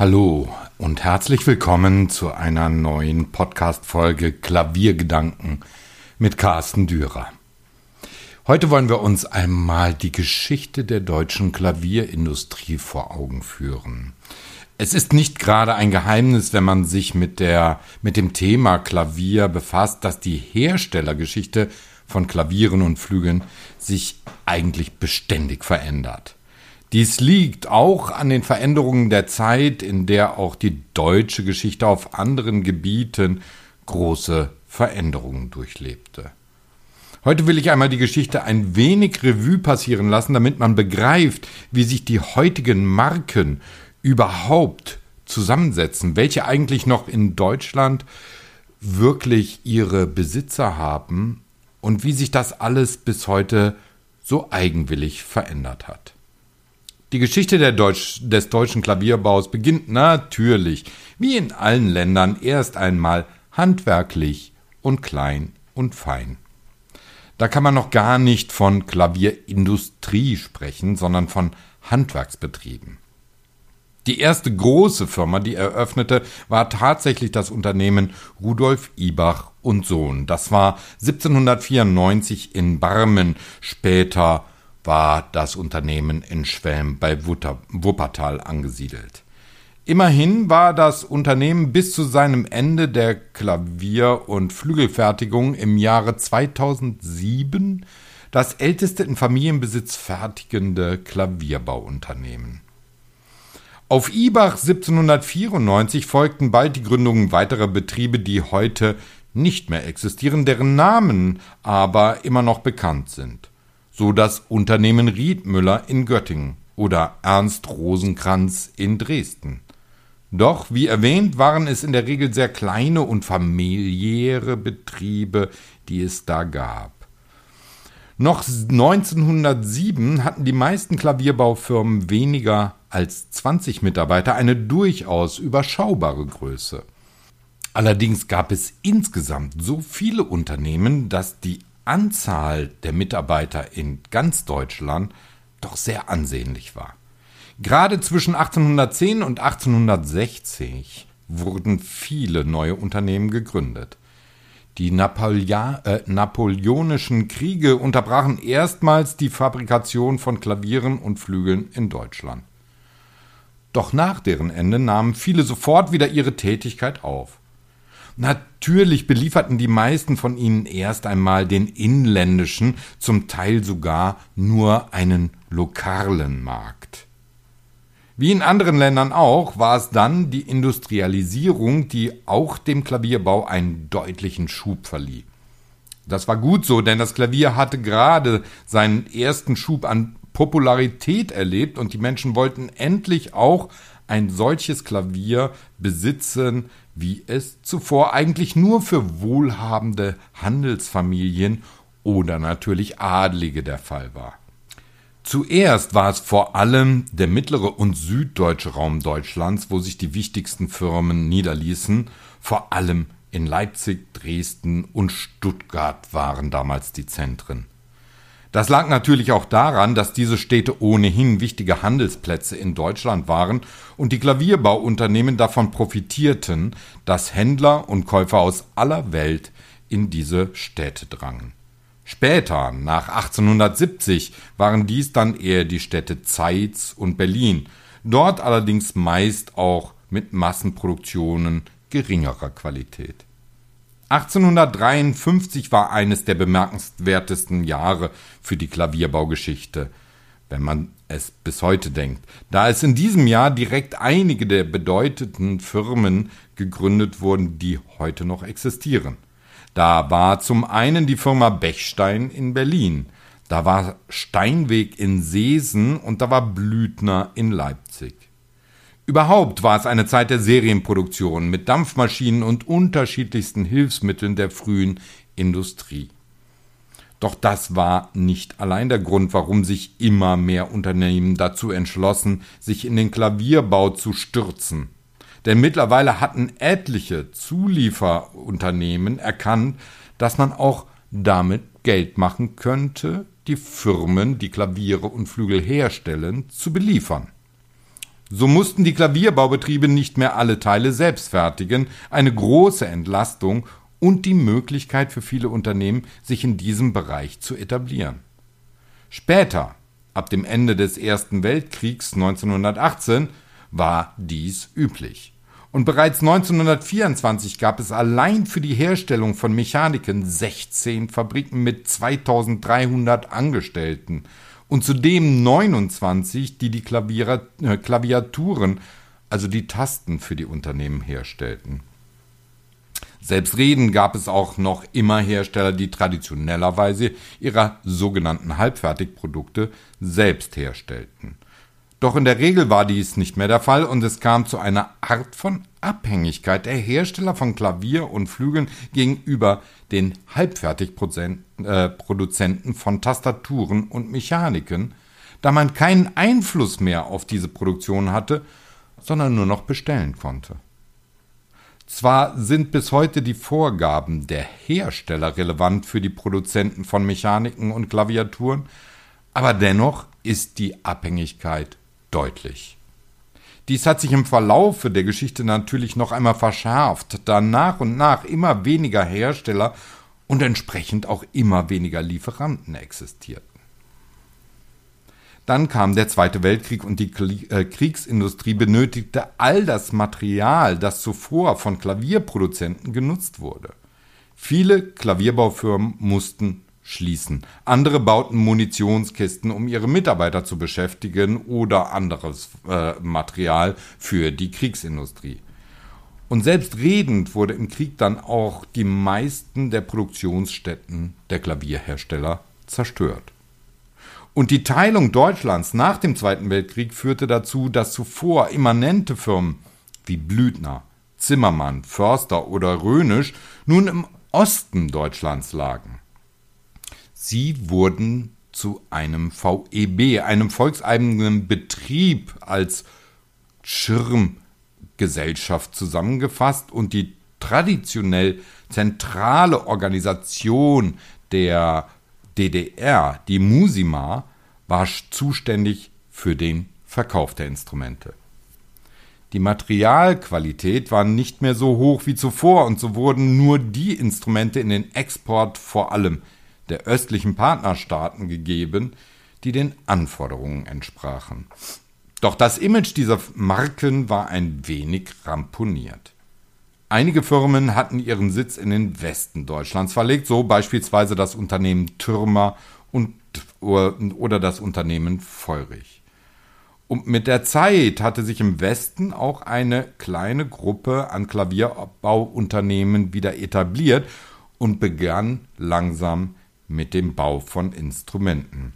Hallo und herzlich willkommen zu einer neuen Podcast-Folge Klaviergedanken mit Carsten Dürer. Heute wollen wir uns einmal die Geschichte der deutschen Klavierindustrie vor Augen führen. Es ist nicht gerade ein Geheimnis, wenn man sich mit der, mit dem Thema Klavier befasst, dass die Herstellergeschichte von Klavieren und Flügeln sich eigentlich beständig verändert. Dies liegt auch an den Veränderungen der Zeit, in der auch die deutsche Geschichte auf anderen Gebieten große Veränderungen durchlebte. Heute will ich einmal die Geschichte ein wenig Revue passieren lassen, damit man begreift, wie sich die heutigen Marken überhaupt zusammensetzen, welche eigentlich noch in Deutschland wirklich ihre Besitzer haben und wie sich das alles bis heute so eigenwillig verändert hat. Die Geschichte Deutsch, des deutschen Klavierbaus beginnt natürlich, wie in allen Ländern, erst einmal handwerklich und klein und fein. Da kann man noch gar nicht von Klavierindustrie sprechen, sondern von Handwerksbetrieben. Die erste große Firma, die eröffnete, war tatsächlich das Unternehmen Rudolf Ibach und Sohn. Das war 1794 in Barmen, später war das Unternehmen in Schwelm bei Wuppertal angesiedelt. Immerhin war das Unternehmen bis zu seinem Ende der Klavier- und Flügelfertigung im Jahre 2007 das älteste in Familienbesitz fertigende Klavierbauunternehmen. Auf Ibach 1794 folgten bald die Gründungen weiterer Betriebe, die heute nicht mehr existieren, deren Namen aber immer noch bekannt sind so das Unternehmen Riedmüller in Göttingen oder Ernst Rosenkranz in Dresden. Doch, wie erwähnt, waren es in der Regel sehr kleine und familiäre Betriebe, die es da gab. Noch 1907 hatten die meisten Klavierbaufirmen weniger als 20 Mitarbeiter, eine durchaus überschaubare Größe. Allerdings gab es insgesamt so viele Unternehmen, dass die Anzahl der Mitarbeiter in ganz Deutschland doch sehr ansehnlich war. Gerade zwischen 1810 und 1860 wurden viele neue Unternehmen gegründet. Die Napoleon, äh, napoleonischen Kriege unterbrachen erstmals die Fabrikation von Klavieren und Flügeln in Deutschland. Doch nach deren Ende nahmen viele sofort wieder ihre Tätigkeit auf. Natürlich belieferten die meisten von ihnen erst einmal den inländischen, zum Teil sogar nur einen lokalen Markt. Wie in anderen Ländern auch, war es dann die Industrialisierung, die auch dem Klavierbau einen deutlichen Schub verlieh. Das war gut so, denn das Klavier hatte gerade seinen ersten Schub an Popularität erlebt und die Menschen wollten endlich auch ein solches Klavier besitzen, wie es zuvor eigentlich nur für wohlhabende Handelsfamilien oder natürlich Adlige der Fall war. Zuerst war es vor allem der mittlere und süddeutsche Raum Deutschlands, wo sich die wichtigsten Firmen niederließen, vor allem in Leipzig, Dresden und Stuttgart waren damals die Zentren. Das lag natürlich auch daran, dass diese Städte ohnehin wichtige Handelsplätze in Deutschland waren und die Klavierbauunternehmen davon profitierten, dass Händler und Käufer aus aller Welt in diese Städte drangen. Später, nach 1870, waren dies dann eher die Städte Zeitz und Berlin, dort allerdings meist auch mit Massenproduktionen geringerer Qualität. 1853 war eines der bemerkenswertesten Jahre für die Klavierbaugeschichte, wenn man es bis heute denkt, da es in diesem Jahr direkt einige der bedeutenden Firmen gegründet wurden, die heute noch existieren. Da war zum einen die Firma Bechstein in Berlin, da war Steinweg in Seesen und da war Blüthner in Leipzig. Überhaupt war es eine Zeit der Serienproduktion mit Dampfmaschinen und unterschiedlichsten Hilfsmitteln der frühen Industrie. Doch das war nicht allein der Grund, warum sich immer mehr Unternehmen dazu entschlossen, sich in den Klavierbau zu stürzen. Denn mittlerweile hatten etliche Zulieferunternehmen erkannt, dass man auch damit Geld machen könnte, die Firmen, die Klaviere und Flügel herstellen, zu beliefern. So mussten die Klavierbaubetriebe nicht mehr alle Teile selbst fertigen, eine große Entlastung und die Möglichkeit für viele Unternehmen, sich in diesem Bereich zu etablieren. Später, ab dem Ende des Ersten Weltkriegs 1918, war dies üblich. Und bereits 1924 gab es allein für die Herstellung von Mechaniken 16 Fabriken mit 2300 Angestellten und zudem 29, die die Klavier äh, Klaviaturen, also die Tasten für die Unternehmen herstellten. Selbstredend gab es auch noch immer Hersteller, die traditionellerweise ihre sogenannten Halbfertigprodukte selbst herstellten. Doch in der Regel war dies nicht mehr der Fall und es kam zu einer Art von Abhängigkeit der Hersteller von Klavier und Flügeln gegenüber den Halbfertigproduzenten von Tastaturen und Mechaniken, da man keinen Einfluss mehr auf diese Produktion hatte, sondern nur noch bestellen konnte. Zwar sind bis heute die Vorgaben der Hersteller relevant für die Produzenten von Mechaniken und Klaviaturen, aber dennoch ist die Abhängigkeit deutlich. Dies hat sich im Verlaufe der Geschichte natürlich noch einmal verschärft, da nach und nach immer weniger Hersteller und entsprechend auch immer weniger Lieferanten existierten. Dann kam der Zweite Weltkrieg und die äh, Kriegsindustrie benötigte all das Material, das zuvor von Klavierproduzenten genutzt wurde. Viele Klavierbaufirmen mussten schließen. Andere bauten Munitionskisten, um ihre Mitarbeiter zu beschäftigen oder anderes äh, Material für die Kriegsindustrie. Und selbstredend wurde im Krieg dann auch die meisten der Produktionsstätten der Klavierhersteller zerstört. Und die Teilung Deutschlands nach dem Zweiten Weltkrieg führte dazu, dass zuvor immanente Firmen wie Blüthner, Zimmermann, Förster oder Rönisch nun im Osten Deutschlands lagen. Sie wurden zu einem VEB, einem volkseigenen Betrieb als Schirmgesellschaft zusammengefasst und die traditionell zentrale Organisation der DDR, die Musima, war zuständig für den Verkauf der Instrumente. Die Materialqualität war nicht mehr so hoch wie zuvor und so wurden nur die Instrumente in den Export vor allem der östlichen Partnerstaaten gegeben, die den Anforderungen entsprachen. Doch das Image dieser Marken war ein wenig ramponiert. Einige Firmen hatten ihren Sitz in den Westen Deutschlands verlegt, so beispielsweise das Unternehmen Türmer und, oder das Unternehmen Feurich. Und mit der Zeit hatte sich im Westen auch eine kleine Gruppe an Klavierbauunternehmen wieder etabliert und begann langsam mit dem Bau von Instrumenten.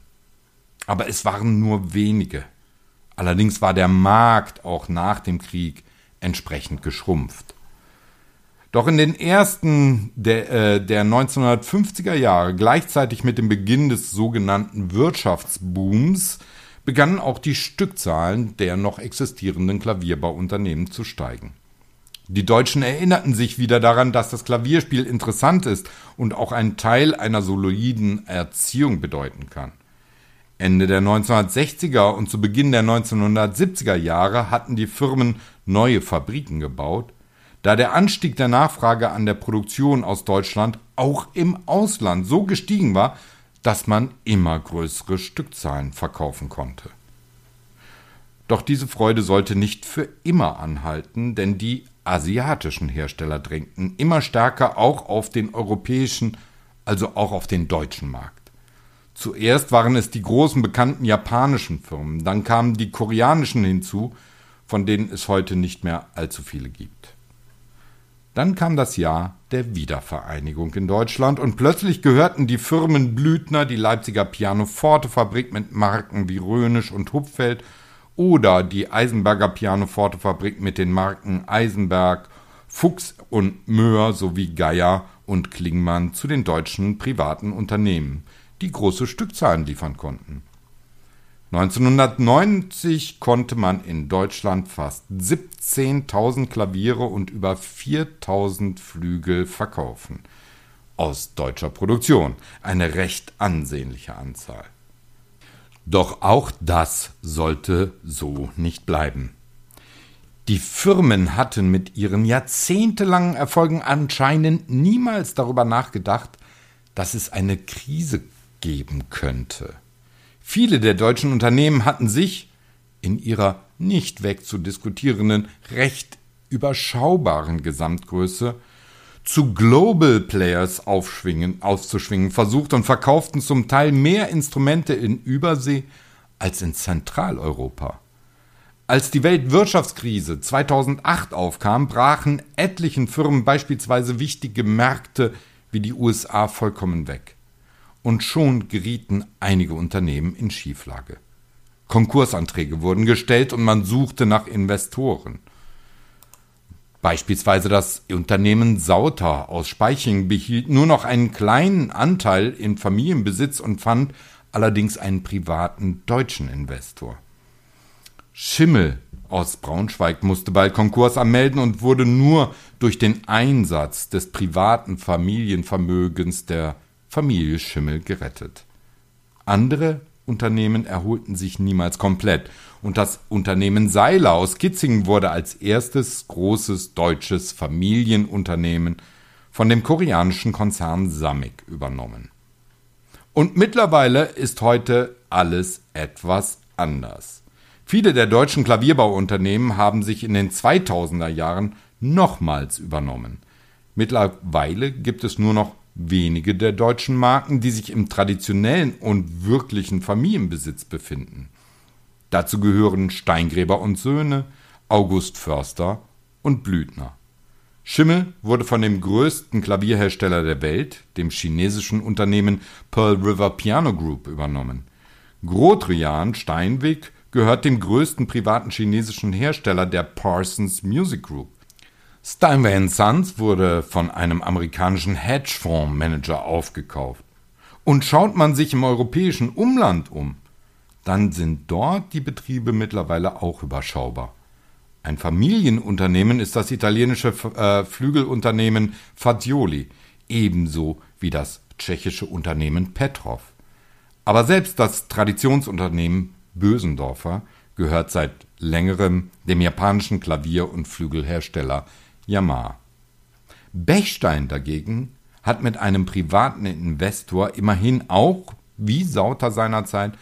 Aber es waren nur wenige. Allerdings war der Markt auch nach dem Krieg entsprechend geschrumpft. Doch in den ersten der, äh, der 1950er Jahre, gleichzeitig mit dem Beginn des sogenannten Wirtschaftsbooms, begannen auch die Stückzahlen der noch existierenden Klavierbauunternehmen zu steigen. Die Deutschen erinnerten sich wieder daran, dass das Klavierspiel interessant ist und auch ein Teil einer soliden Erziehung bedeuten kann. Ende der 1960er und zu Beginn der 1970er Jahre hatten die Firmen neue Fabriken gebaut, da der Anstieg der Nachfrage an der Produktion aus Deutschland auch im Ausland so gestiegen war, dass man immer größere Stückzahlen verkaufen konnte. Doch diese Freude sollte nicht für immer anhalten, denn die asiatischen Hersteller drängten immer stärker auch auf den europäischen, also auch auf den deutschen Markt. Zuerst waren es die großen bekannten japanischen Firmen, dann kamen die koreanischen hinzu, von denen es heute nicht mehr allzu viele gibt. Dann kam das Jahr der Wiedervereinigung in Deutschland und plötzlich gehörten die Firmen Blüthner, die Leipziger Pianoforte Fabrik mit Marken wie Rönisch und Hupfeld oder die Eisenberger Pianoforte-Fabrik mit den Marken Eisenberg, Fuchs und Möhr sowie Geier und Klingmann zu den deutschen privaten Unternehmen, die große Stückzahlen liefern konnten. 1990 konnte man in Deutschland fast 17.000 Klaviere und über 4.000 Flügel verkaufen. Aus deutscher Produktion. Eine recht ansehnliche Anzahl. Doch auch das sollte so nicht bleiben. Die Firmen hatten mit ihren jahrzehntelangen Erfolgen anscheinend niemals darüber nachgedacht, dass es eine Krise geben könnte. Viele der deutschen Unternehmen hatten sich in ihrer nicht wegzudiskutierenden, recht überschaubaren Gesamtgröße zu Global Players aufschwingen, aufzuschwingen versucht und verkauften zum Teil mehr Instrumente in Übersee als in Zentraleuropa. Als die Weltwirtschaftskrise 2008 aufkam, brachen etlichen Firmen beispielsweise wichtige Märkte wie die USA vollkommen weg. Und schon gerieten einige Unternehmen in Schieflage. Konkursanträge wurden gestellt und man suchte nach Investoren. Beispielsweise das Unternehmen Sauter aus Speiching behielt nur noch einen kleinen Anteil in Familienbesitz und fand allerdings einen privaten deutschen Investor. Schimmel aus Braunschweig musste bald Konkurs anmelden und wurde nur durch den Einsatz des privaten Familienvermögens der Familie Schimmel gerettet. Andere Unternehmen erholten sich niemals komplett und das Unternehmen Seiler aus Kitzingen wurde als erstes großes deutsches Familienunternehmen von dem koreanischen Konzern Samik übernommen. Und mittlerweile ist heute alles etwas anders. Viele der deutschen Klavierbauunternehmen haben sich in den 2000er Jahren nochmals übernommen. Mittlerweile gibt es nur noch wenige der deutschen Marken, die sich im traditionellen und wirklichen Familienbesitz befinden. Dazu gehören Steingräber und Söhne, August Förster und Blüthner. Schimmel wurde von dem größten Klavierhersteller der Welt, dem chinesischen Unternehmen Pearl River Piano Group, übernommen. Grotrian Steinweg gehört dem größten privaten chinesischen Hersteller der Parsons Music Group. Steinway Sons wurde von einem amerikanischen Hedgefondsmanager aufgekauft. Und schaut man sich im europäischen Umland um, dann sind dort die Betriebe mittlerweile auch überschaubar. Ein Familienunternehmen ist das italienische äh, Flügelunternehmen Fagioli, ebenso wie das tschechische Unternehmen Petrov. Aber selbst das Traditionsunternehmen Bösendorfer gehört seit längerem dem japanischen Klavier- und Flügelhersteller Yamaha. Bechstein dagegen hat mit einem privaten Investor immerhin auch, wie Sauter seinerzeit,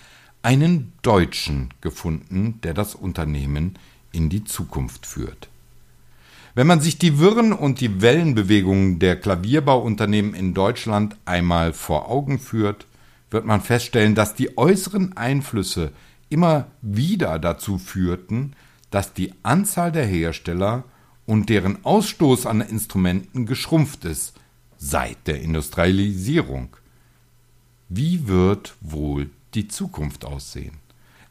einen Deutschen gefunden, der das Unternehmen in die Zukunft führt. Wenn man sich die Wirren und die Wellenbewegungen der Klavierbauunternehmen in Deutschland einmal vor Augen führt, wird man feststellen, dass die äußeren Einflüsse immer wieder dazu führten, dass die Anzahl der Hersteller und deren Ausstoß an Instrumenten geschrumpft ist seit der Industrialisierung. Wie wird wohl die Zukunft aussehen?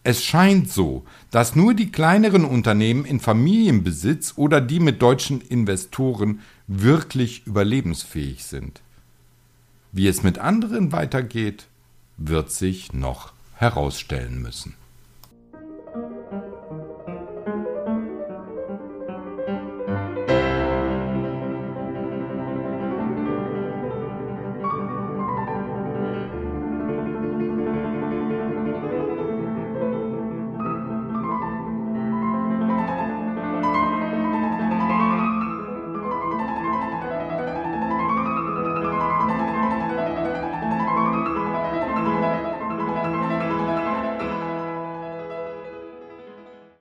Es scheint so, dass nur die kleineren Unternehmen in Familienbesitz oder die mit deutschen Investoren wirklich überlebensfähig sind. Wie es mit anderen weitergeht, wird sich noch herausstellen müssen.